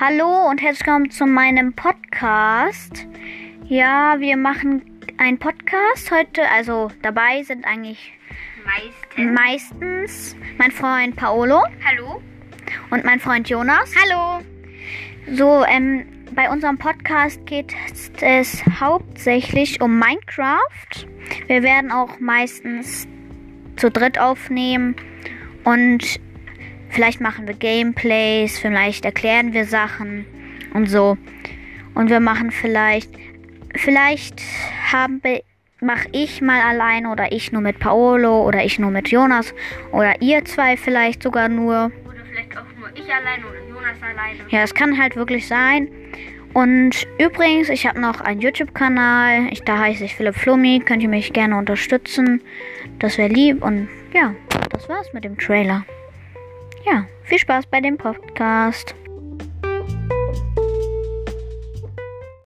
Hallo und herzlich willkommen zu meinem Podcast. Ja, wir machen einen Podcast heute. Also dabei sind eigentlich Meistens. meistens mein Freund Paolo Hallo? und mein Freund Jonas. Hallo. So, ähm, bei unserem Podcast geht es hauptsächlich um Minecraft. Wir werden auch meistens zu dritt aufnehmen und vielleicht machen wir Gameplays, vielleicht erklären wir Sachen und so. Und wir machen vielleicht, vielleicht haben wir, mach ich mal alleine oder ich nur mit Paolo oder ich nur mit Jonas oder ihr zwei vielleicht sogar nur. Oder vielleicht auch nur ich alleine oder Jonas alleine. Ja, es kann halt wirklich sein. Und übrigens, ich habe noch einen YouTube-Kanal. Ich, da heiße ich Philipp Flummi. Könnt ihr mich gerne unterstützen. Das wäre lieb. Und ja, das war's mit dem Trailer. Ja, viel Spaß bei dem Podcast.